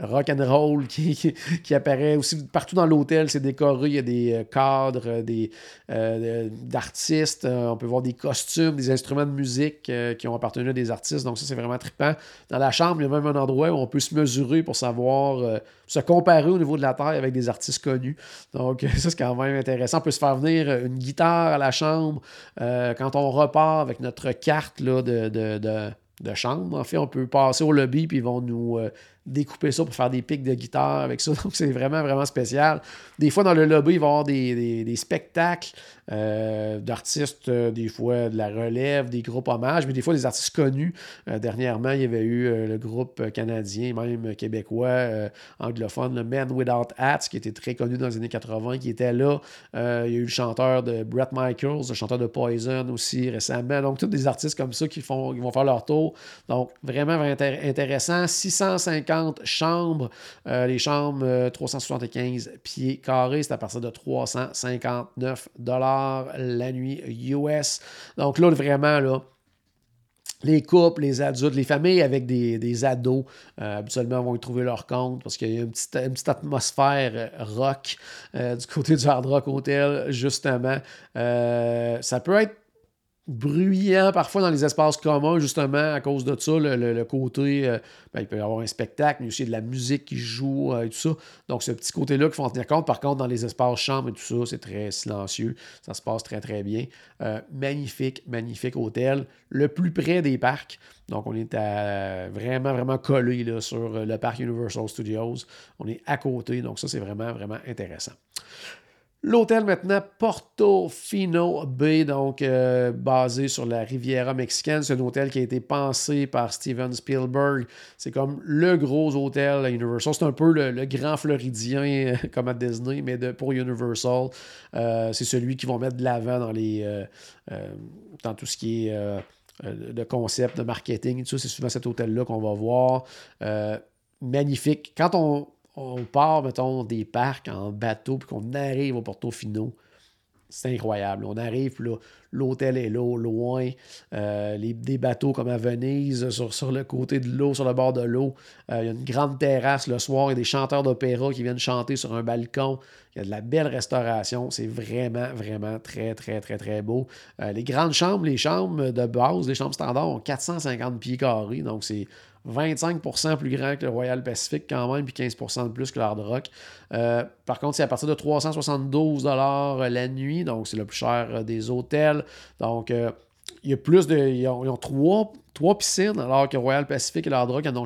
rock and roll qui, apparaît aussi partout dans l'hôtel. C'est décoré, il y a des euh, cadres, des d'artistes. on peut voir des costumes, des instruments de musique qui ont appartenu à des artistes. Donc ça, c'est vraiment trippant. Dans la chambre, il y a même un endroit où on peut se mesurer pour savoir, se comparer au niveau de la taille avec des artistes connus. Donc ça, c'est quand même intéressant. On peut se faire venir une guitare à la chambre quand on repart avec notre carte de, chambre. En fait, on peut passer au lobby, puis ils vont nous euh, découper ça pour faire des pics de guitare avec ça. Donc, c'est vraiment, vraiment spécial. Des fois, dans le lobby, il va y avoir des, spectacles euh, d'artistes, euh, des fois de la relève, des groupes hommages, mais des fois des artistes connus. dernièrement, il y avait eu le groupe canadien, même québécois, anglophone, le Men Without Hats, qui était très connu dans les années 80, qui était là. il y a eu le chanteur de Brett Michaels, le chanteur de Poison aussi récemment. Donc, tous des artistes comme ça qui, font, qui vont faire leur tour. Donc, vraiment, vraiment intéressant. 650 chambres. Euh, les chambres, 375 euh, pieds carrés. C'est à partir de 359 la nuit US. Donc là, vraiment, là, les couples, les adultes, les familles avec des, ados, euh, habituellement vont y trouver leur compte parce qu'il y a une petite atmosphère rock du côté du Hard Rock Hotel, justement. ça peut être bruyant parfois dans les espaces communs, justement, à cause de ça, le, côté, euh, ben, il peut y avoir un spectacle, mais aussi de la musique qui joue euh, et tout ça. Donc, ce petit côté-là qu'il faut en tenir compte. Par contre, dans les espaces chambres et tout ça, c'est très silencieux. Ça se passe très, très bien. Euh, magnifique, magnifique hôtel. Le plus près des parcs. Donc, on est vraiment, vraiment collé là, sur le parc Universal Studios. On est à côté. Donc, ça, c'est vraiment, vraiment intéressant. L'hôtel maintenant Portofino Bay, donc euh, basé sur la Riviera mexicaine. C'est un hôtel qui a été pensé par Steven Spielberg. C'est comme le gros hôtel Universal. C'est un peu le, grand floridien euh, comme à Disney, mais pour Universal. Euh, c'est celui qui vont mettre de l'avant dans les dans tout ce qui est de concept, de marketing. C'est souvent cet hôtel-là qu'on va voir. magnifique. Quand on on part, mettons, des parcs en bateau, puis qu'on arrive au Portofino, c'est incroyable. On arrive, là, l'hôtel est là, loin. Euh, les, des bateaux comme à Venise, sur, le côté de l'eau, sur le bord de l'eau. Euh, il y a une grande terrasse le soir et des chanteurs d'opéra qui viennent chanter sur un balcon. Il y a de la belle restauration. C'est vraiment, vraiment très, très, très, très beau. Euh, les grandes chambres, les chambres de base, les chambres standards ont 450 pieds carrés. Donc, c'est 25% plus grand que le Royal Pacific quand même, puis 15% de plus que l'Hard Rock. Euh, par contre, c'est à partir de 372 la nuit, donc c'est le plus cher euh, des hôtels. Donc, euh, il y a plus de. Ils ont, trois, trois, piscines, alors que Royal Pacific et l'Hard Rock en ont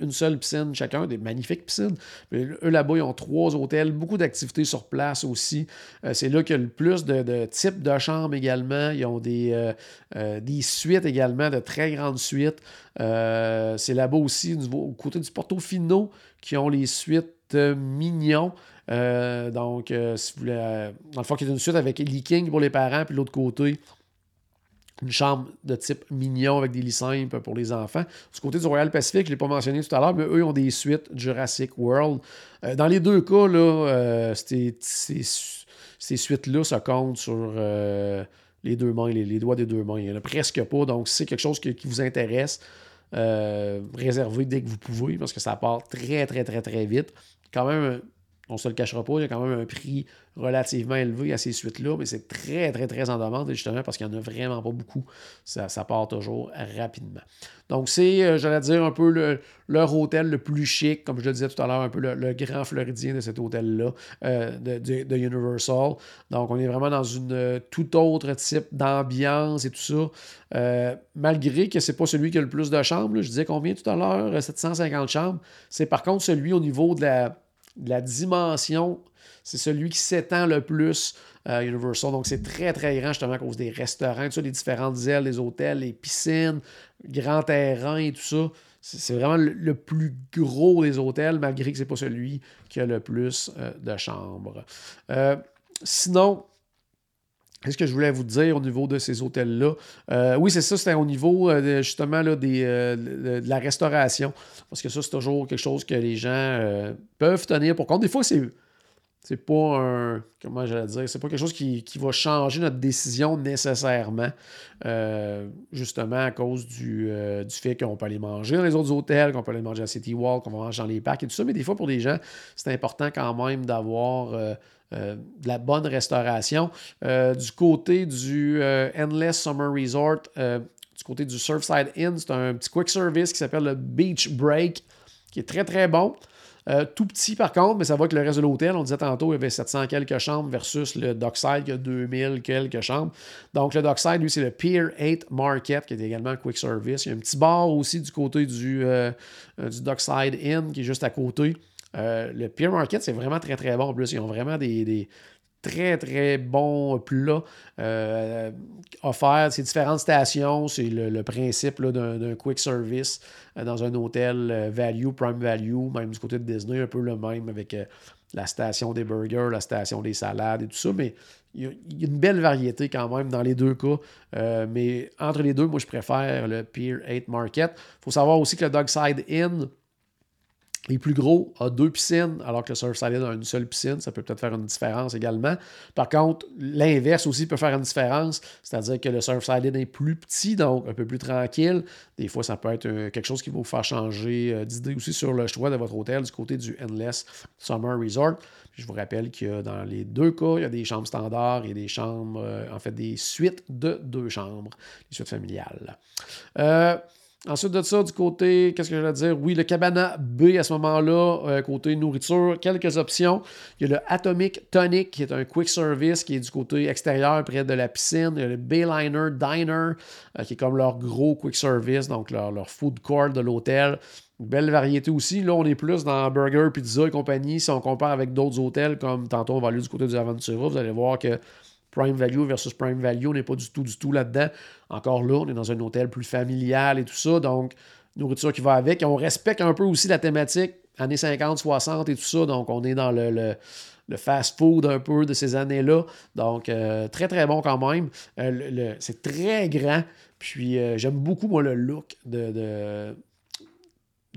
une seule piscine chacun, des magnifiques piscines. eux, là-bas, ils ont trois hôtels, beaucoup d'activités sur place aussi. Euh, c'est là qu'il y a le plus de, types de chambres également. Ils ont des, euh, euh, des suites également, de très grandes suites. c'est là-bas aussi, au côté du Portofino, qui ont les suites mignons. donc, si vous voulez, dans le fond, y a une suite avec leaking pour les parents, puis l'autre côté, une chambre de type mignon avec des lits simples pour les enfants. Du côté du Royal Pacific, je ne l'ai pas mentionné tout à l'heure, mais eux ont des suites Jurassic World. Euh, dans les deux cas, là, euh, ces, suites-là se comptent sur euh, les deux mains, les, doigts des deux mains. Il n'y en a presque pas. Donc, si c'est quelque chose qui, qui vous intéresse, réservez dès que vous pouvez, parce que ça part très, très, très, très vite. Quand même, on ne se le cachera pas, il y a quand même un prix relativement élevé à ces suites-là, mais c'est très, très, très en demande, justement, parce qu'il n'y en a vraiment pas beaucoup. Ça, part toujours rapidement. Donc, c'est, euh, j'allais dire, un peu leur hôtel le plus chic, comme je le disais tout à l'heure, un peu le, grand floridien de cet hôtel-là, euh, de, Universal. Donc, on est vraiment dans une euh, tout autre type d'ambiance et tout ça. malgré que ce n'est pas celui qui a le plus de chambres, je disais combien tout à l'heure, 750 chambres, c'est par contre celui au niveau de la la dimension, c'est celui qui s'étend le plus à Universal. Donc, c'est très, très grand, justement, à cause des restaurants, tout les différentes ailes, les hôtels, les piscines, grands terrains et tout ça. C'est vraiment le, plus gros des hôtels, malgré que ce n'est pas celui qui a le plus euh, de chambres. Euh, sinon, Qu'est-ce que je voulais vous dire au niveau de ces hôtels-là? Euh, oui, c'est ça, c'était au niveau euh, justement euh, de, la restauration. Parce que ça, c'est toujours quelque chose que les gens peuvent tenir pour compte. Des fois, c'est c'est pas un. Comment j'allais dire? C'est pas quelque chose qui, va changer notre décision nécessairement. Euh, justement à cause du, euh, du fait qu'on peut aller manger dans les autres hôtels, qu'on peut aller manger à City Walk, qu'on va manger dans les parcs et tout ça. Mais des fois, pour des gens, c'est important quand même d'avoir. Euh, de la bonne restauration. du côté du Endless Summer Resort, du côté du Surfside Inn, c'est un petit quick service qui s'appelle le Beach Break, qui est très très bon. Euh, tout petit par contre, mais ça va que le reste de l'hôtel. On disait tantôt, il y avait 700 quelques chambres versus le Dockside qui a 2000 quelques chambres. Donc le Dockside, lui, c'est le Pier 8 Market qui est également quick service. Il y a un petit bar aussi du côté du, euh, euh, Dockside Inn qui est juste à côté. le Pier Market, c'est vraiment très très bon. En plus, ils ont vraiment des, très, très bon plat euh, offert. C'est différentes stations. C'est le, principe d'un quick service euh, dans un hôtel euh, value, prime value, même du côté de Disney, un peu le même avec la station des burgers, la station des salades et tout ça. Mais il y, a, une belle variété quand même dans les deux cas. mais entre les deux, moi, je préfère le Pier 8 Market. Il faut savoir aussi que le Dogside Inn, les plus gros a deux piscines, alors que le Surfside a une seule piscine. Ça peut peut-être faire une différence également. Par contre, l'inverse aussi peut faire une différence, c'est-à-dire que le Surfside est plus petit, donc un peu plus tranquille. Des fois, ça peut être euh, quelque chose qui va vous faire changer euh, d'idée aussi sur le choix de votre hôtel du côté du Endless Summer Resort. je vous rappelle que dans les deux cas, il y a des chambres standards et des chambres, euh, en fait, des suites de deux chambres, des suites familiales. Ensuite de ça, du côté, qu'est-ce que je vais dire? Oui, le Cabana B à ce moment-là, euh, côté nourriture, quelques options. Il y a le Atomic Tonic, qui est un quick service, qui est du côté extérieur, près de la piscine. Il y a le Bayliner Diner, euh, qui est comme leur gros quick service, donc leur, leur food court de l'hôtel. belle variété aussi. Là, on est plus dans burger, pizza et compagnie. Si on compare avec d'autres hôtels, comme tantôt on va aller du côté du Aventura, vous allez voir que Prime Value versus Prime Value, on n'est pas du tout, du tout là-dedans. Encore là, on est dans un hôtel plus familial et tout ça, donc nourriture qui va avec. on respecte un peu aussi la thématique années 50, 60 et tout ça, donc on est dans le, fast-food un peu de ces années-là. Donc, euh, très, très bon quand même. Euh, c'est très grand. Puis, euh, j'aime beaucoup, moi, le look de, de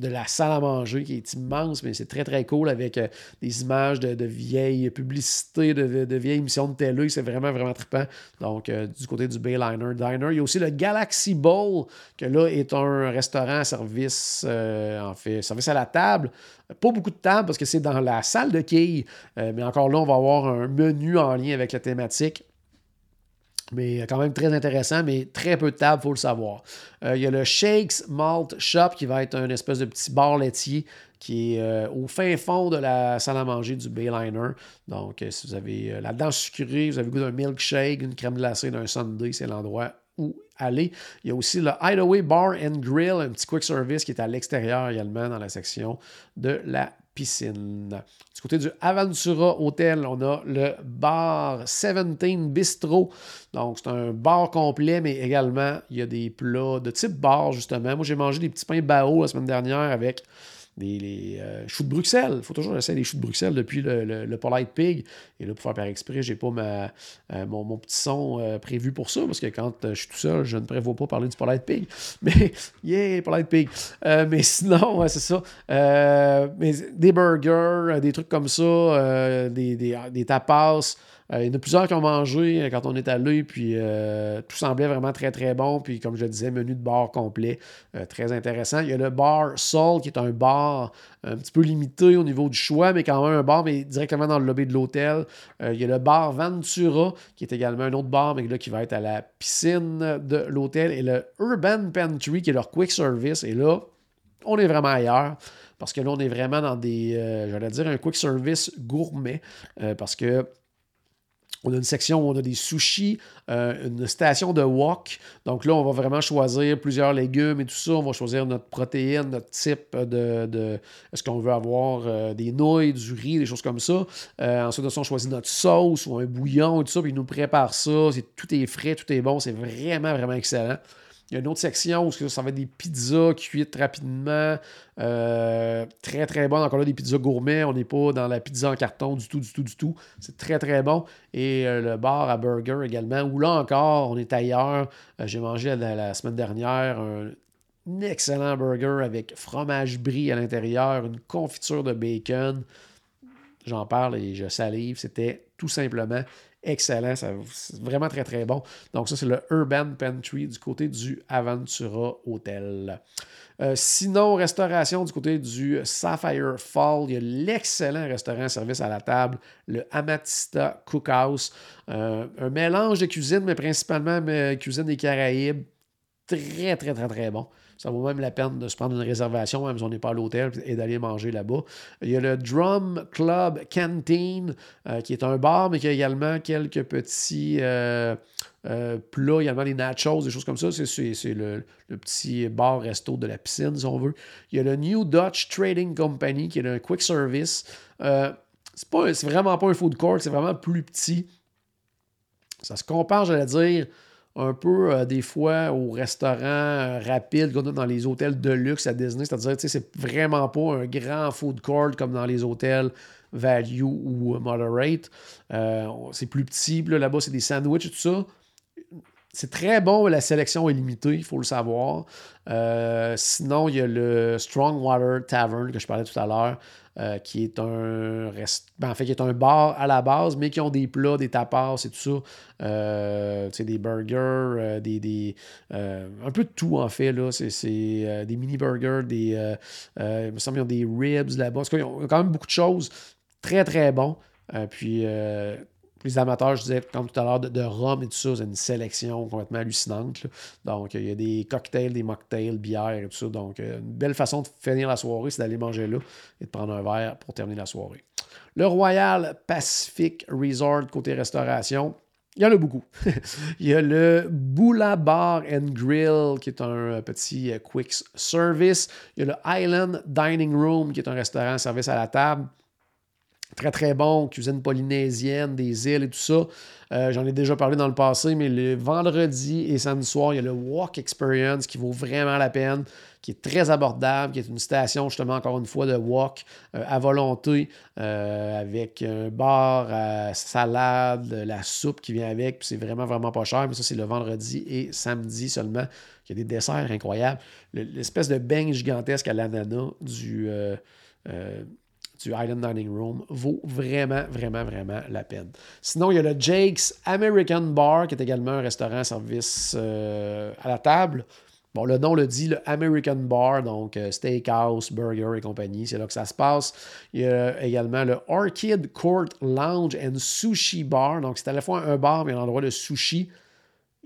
la salle à manger qui est immense, mais c'est très très cool avec euh, des images de, vieilles publicités, de, vieilles émissions de télé. C'est vraiment vraiment trippant. Donc, euh, du côté du Bayliner Diner, il y a aussi le Galaxy Bowl, que là est un restaurant à service, euh, en fait, service à la table. Pas beaucoup de table parce que c'est dans la salle de quilles, mais encore là, on va avoir un menu en lien avec la thématique. Mais quand même très intéressant, mais très peu de tables, il faut le savoir. Euh, il y a le Shakes Malt Shop qui va être un espèce de petit bar laitier qui est euh, au fin fond de la salle à manger du Bayliner. Donc, euh, si vous avez la dent sucrée, vous avez goût d'un milkshake, une crème glacée, d'un sundae, c'est l'endroit où aller. Il y a aussi le Hideaway Bar and Grill, un petit quick service qui est à l'extérieur également dans la section de la piscine. Du côté du Aventura Hotel, on a le bar 17 Bistro. Donc, c'est un bar complet, mais également, il y a des plats de type bar, justement. Moi, j'ai mangé des petits pains bao la semaine dernière avec des les, euh, choux de Bruxelles. Il faut toujours essayer des choux de Bruxelles depuis le, le, Polite Pig. Et là, pour faire par exprès, j'ai pas ma, euh, mon, petit son euh, prévu pour ça, parce que quand je suis tout seul, je ne prévois pas parler du Polite Pig. Mais, yeah, Polite Pig. mais sinon, c'est ça. mais des burgers, des trucs comme ça, des, des, des tapas. Euh, il y en a plusieurs qui ont mangé euh, quand on est allé, puis euh, tout semblait vraiment très très bon. Puis comme je le disais, menu de bar complet, très intéressant. Il y a le bar Soul qui est un bar un petit peu limité au niveau du choix, mais quand même un bar, mais directement dans le lobby de l'hôtel. il y a le bar Ventura qui est également un autre bar, mais là qui va être à la piscine de l'hôtel. Et le Urban Pantry qui est leur quick service. Et là, on est vraiment ailleurs. Parce que là, on est vraiment dans des, j'allais dire, un quick service gourmet. parce que on a une section où on a des sushis, euh, une station de wok. Donc là, on va vraiment choisir plusieurs légumes et tout ça. On va choisir notre protéine, notre type de. Est-ce qu'on veut avoir euh, des nouilles, du riz, des choses comme ça. Euh, ensuite, on choisit notre sauce ou un bouillon et tout ça. Puis ils nous préparent ça. tout est frais, tout est bon. C'est vraiment, vraiment excellent. Il y a une autre section où ça va être des pizzas cuites rapidement, euh, très très bon. Encore là, des pizzas gourmets. On n'est pas dans la pizza en carton du tout, du tout, du tout. C'est très très bon. Et euh, le bar à burger également, où là encore, on est ailleurs. Euh, j'ai mangé la, semaine dernière un, excellent burger avec fromage brie à l'intérieur, une confiture de bacon j'en parle et je salive. C'était tout simplement excellent. C'est vraiment très, très bon. Donc, ça, c'est le Urban Pantry du côté du Aventura Hotel. Euh, sinon, restauration du côté du Sapphire Fall, il y a l'excellent restaurant service à la table, le Amatista Cookhouse. Euh, un mélange de cuisine, mais principalement cuisine des Caraïbes. Très, très, très, très bon. Ça vaut même la peine de se prendre une réservation, même si on n'est pas à l'hôtel, et d'aller manger là-bas. Il y a le Drum Club Canteen, euh, qui est un bar, mais qui a également quelques petits euh, euh, plats, également des nachos, des choses comme ça. C'est le, petit bar-resto de la piscine, si on veut. Il y a le New Dutch Trading Company, qui est un quick service. c'est vraiment pas un food court, c'est vraiment plus petit. Ça se compare, j'allais dire, un peu euh, des fois au restaurant euh, rapide qu'on a dans les hôtels de luxe à Disney. C'est-à-dire, que c'est vraiment pas un grand food court comme dans les hôtels value ou moderate. Euh, c'est plus petit. Là-bas, c'est des sandwichs et tout ça. C'est très bon, la sélection est limitée, il faut le savoir. sinon, il y a le Strong Water Tavern que je parlais tout à l'heure. Euh, qui est un rest... Ben, en fait, qui est un bar à la base, mais qui ont des plats, des tapas et tout ça. Euh, des burgers, euh, des, un peu de tout en fait. Là. C'est, des mini burgers, des. il me semble qu'ils ont des ribs là-bas. Ils ont quand même beaucoup de choses. Très, très bon. puis les amateurs, je disais, comme tout à l'heure, de, rhum et tout ça, c'est une sélection complètement hallucinante. Donc, il y a des cocktails, des mocktails, bières et tout ça. Donc, euh, une belle façon de finir la soirée, c'est d'aller manger là et de prendre un verre pour terminer la soirée. Le Royal Pacific Resort côté restauration, il y en a beaucoup. il y a le Boula Bar and Grill, qui est un petit euh, quick service. Il y a le Island Dining Room, qui est un restaurant service à la table. Très, très bon, cuisine polynésienne, des îles et tout ça. Euh, j'en ai déjà parlé dans le passé, mais le vendredi et samedi soir, il y a le Walk Experience qui vaut vraiment la peine, qui est très abordable, qui est une station, justement, encore une fois, de walk euh, à volonté, euh, avec un bar salade, la soupe qui vient avec, c'est vraiment, vraiment pas cher. Mais ça, c'est le vendredi et samedi seulement. Il y a des desserts incroyables. L'espèce de beigne gigantesque à l'ananas du du Island Dining Room vaut vraiment, vraiment, vraiment la peine. Sinon, il y a le Jake's American Bar, qui est également un restaurant service euh, à la table. Bon, le nom le dit, le American Bar, donc euh, steakhouse, burger et compagnie, c'est là que ça se passe. Il y a également le Orchid Court Lounge and Sushi Bar, donc c'est à la fois un bar mais un endroit de sushi.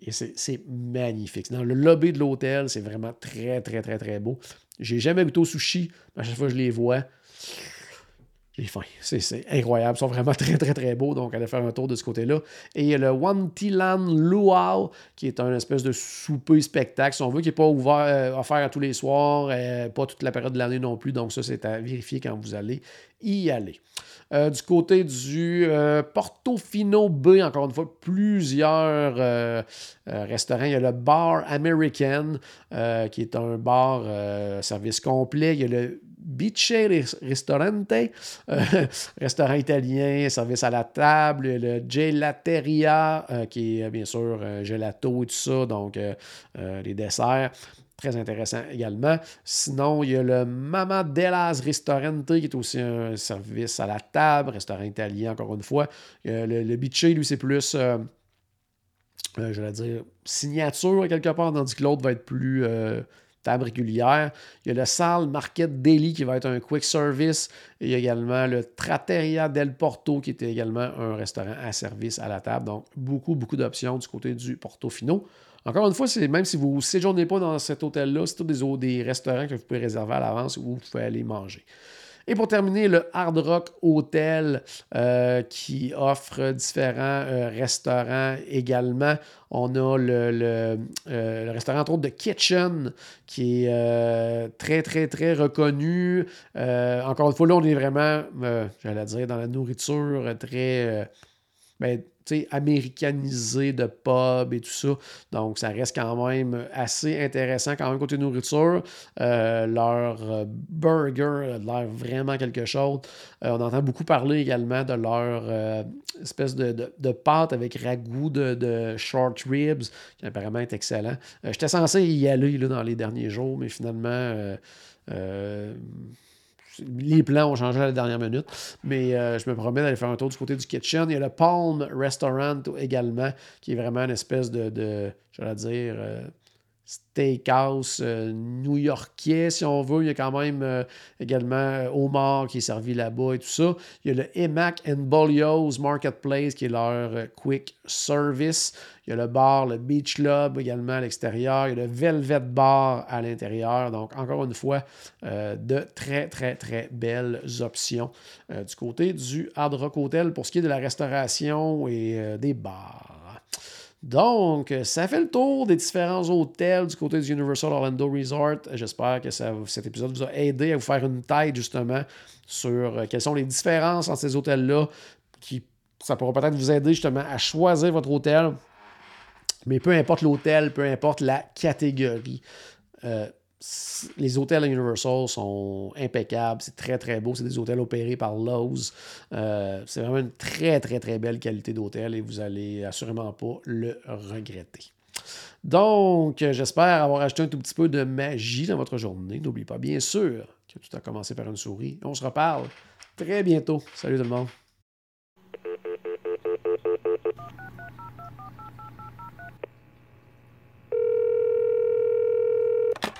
Et c'est magnifique. Dans le lobby de l'hôtel, c'est vraiment très, très, très, très beau. J'ai jamais goûté au sushi, mais à chaque fois que je les vois, j'ai faim. C'est incroyable. Ils sont vraiment très, très, très beaux. Donc, allez faire un tour de ce côté-là. Et il y a le Wantilan Luau, qui est un espèce de souper spectacle, si on veut, qui n'est pas ouvert, euh, offert tous les soirs, euh, pas toute la période de l'année non plus. Donc, ça, c'est à vérifier quand vous allez y aller. Euh, du côté du Portofino B, encore une fois, plusieurs restaurants. Il y a le Bar American, qui est un bar service complet. Il y a le Biche Ristorante, euh, restaurant italien, service à la table, le Gelateria, euh, qui est bien sûr gelato et tout ça, donc euh, les desserts. Très intéressant également. Sinon, il y a le Mama Della's Ristorante, qui est aussi un service à la table, restaurant italien, encore une fois. le, le lui, c'est plus je vais dire, signature quelque part, tandis que l'autre va être plus table régulière. Il y a le Sal Market Daily qui va être un quick service. il y a également le Tratteria del Porto qui était également un restaurant à service à la table. Donc, beaucoup, beaucoup d'options du côté du Portofino. Encore une fois, même si vous ne séjournez pas dans cet hôtel-là, c'est tous des, des restaurants que vous pouvez réserver à l'avance où vous pouvez aller manger. Et pour terminer, le Hard Rock Hotel euh, qui offre différents euh, restaurants également. On a le, euh, restaurant entre autres de Kitchen qui est très, très, très reconnu. encore une fois, là, on est vraiment, j'allais dire, dans la nourriture très... Ben, américanisé de pub et tout ça. Donc, ça reste quand même assez intéressant quand même côté nourriture. Euh, leur euh, burger a l'air vraiment quelque chose. Euh, on entend beaucoup parler également de leur espèce de, pâte avec ragoût de, short ribs, qui apparemment est excellent. J'étais censé y aller là, dans les derniers jours, mais finalement les plans ont changé à la dernière minute, mais euh, je me promets d'aller faire un tour du côté du kitchen. Il y a le Palm Restaurant également, qui est vraiment une espèce de, dire, euh, steakhouse euh, new-yorkais, si on veut. Il y a quand même euh, également euh, Omar qui est servi là-bas et tout ça. Il y a le Emac and Bolio's Marketplace qui est leur quick service. Il y a le bar, le Beach Club également à l'extérieur. Il y a le Velvet Bar à l'intérieur. Donc, encore une fois, de très, très, très belles options du côté du Hard Rock Hotel pour ce qui est de la restauration et des bars. Donc, ça fait le tour des différents hôtels du côté du Universal Orlando Resort. J'espère que cet épisode vous a aidé à vous faire une tête justement sur euh, quelles sont les différences entre ces hôtels-là. Qui, ça pourra peut-être vous aider justement à choisir votre hôtel. Mais peu importe l'hôtel, peu importe la catégorie, euh, les hôtels à Universal sont impeccables, c'est très très beau, c'est des hôtels opérés par Lowe's. Euh, c'est vraiment une très très très belle qualité d'hôtel et vous allez assurément pas le regretter. Donc, j'espère avoir ajouté un tout petit peu de magie dans votre journée. N'oubliez pas, bien sûr, que tout a commencé par une souris. On se reparle très bientôt. Salut tout le monde.